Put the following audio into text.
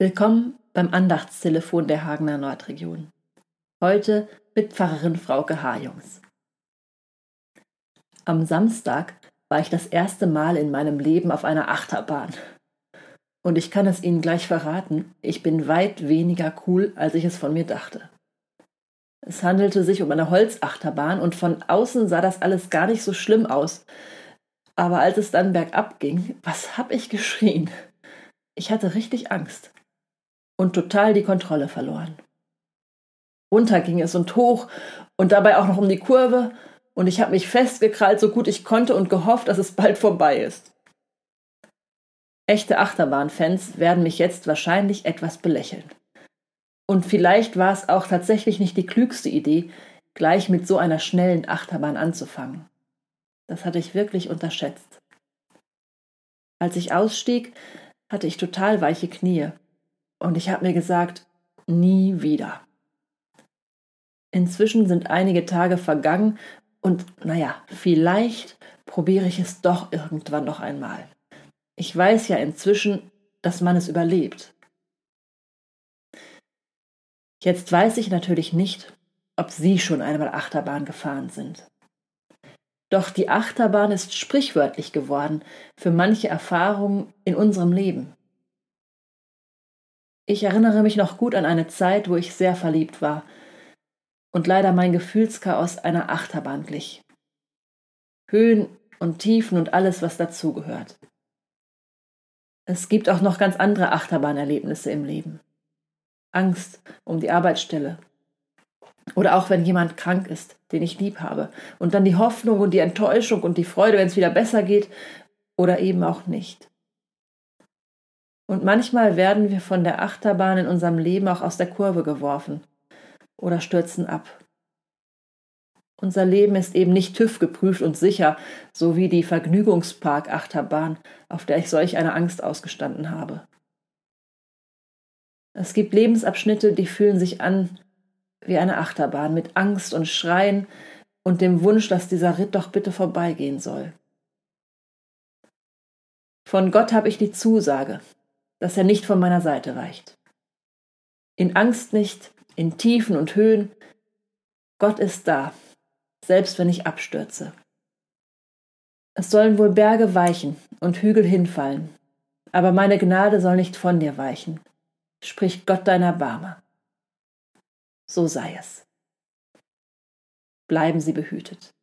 Willkommen beim Andachtstelefon der Hagener Nordregion. Heute mit Pfarrerin Frauke Hajungs. Am Samstag war ich das erste Mal in meinem Leben auf einer Achterbahn. Und ich kann es Ihnen gleich verraten, ich bin weit weniger cool, als ich es von mir dachte. Es handelte sich um eine Holzachterbahn und von außen sah das alles gar nicht so schlimm aus. Aber als es dann bergab ging, was hab ich geschrien? Ich hatte richtig Angst und total die Kontrolle verloren. Runter ging es und hoch und dabei auch noch um die Kurve und ich habe mich festgekrallt, so gut ich konnte und gehofft, dass es bald vorbei ist. Echte Achterbahnfans werden mich jetzt wahrscheinlich etwas belächeln. Und vielleicht war es auch tatsächlich nicht die klügste Idee, gleich mit so einer schnellen Achterbahn anzufangen. Das hatte ich wirklich unterschätzt. Als ich ausstieg, hatte ich total weiche Knie und ich habe mir gesagt, nie wieder. Inzwischen sind einige Tage vergangen und naja, vielleicht probiere ich es doch irgendwann noch einmal. Ich weiß ja inzwischen, dass man es überlebt. Jetzt weiß ich natürlich nicht, ob Sie schon einmal Achterbahn gefahren sind. Doch die Achterbahn ist sprichwörtlich geworden für manche Erfahrungen in unserem Leben. Ich erinnere mich noch gut an eine Zeit, wo ich sehr verliebt war und leider mein Gefühlschaos einer Achterbahn glich. Höhen und Tiefen und alles, was dazugehört. Es gibt auch noch ganz andere Achterbahnerlebnisse im Leben. Angst um die Arbeitsstelle. Oder auch wenn jemand krank ist, den ich lieb habe. Und dann die Hoffnung und die Enttäuschung und die Freude, wenn es wieder besser geht. Oder eben auch nicht. Und manchmal werden wir von der Achterbahn in unserem Leben auch aus der Kurve geworfen oder stürzen ab. Unser Leben ist eben nicht TÜV geprüft und sicher, so wie die Vergnügungspark-Achterbahn, auf der ich solch eine Angst ausgestanden habe. Es gibt Lebensabschnitte, die fühlen sich an wie eine Achterbahn mit Angst und Schreien und dem Wunsch, dass dieser Ritt doch bitte vorbeigehen soll. Von Gott habe ich die Zusage, dass er nicht von meiner Seite weicht. In Angst nicht, in Tiefen und Höhen. Gott ist da, selbst wenn ich abstürze. Es sollen wohl Berge weichen und Hügel hinfallen, aber meine Gnade soll nicht von dir weichen, spricht Gott deiner Barme. So sei es. Bleiben Sie behütet.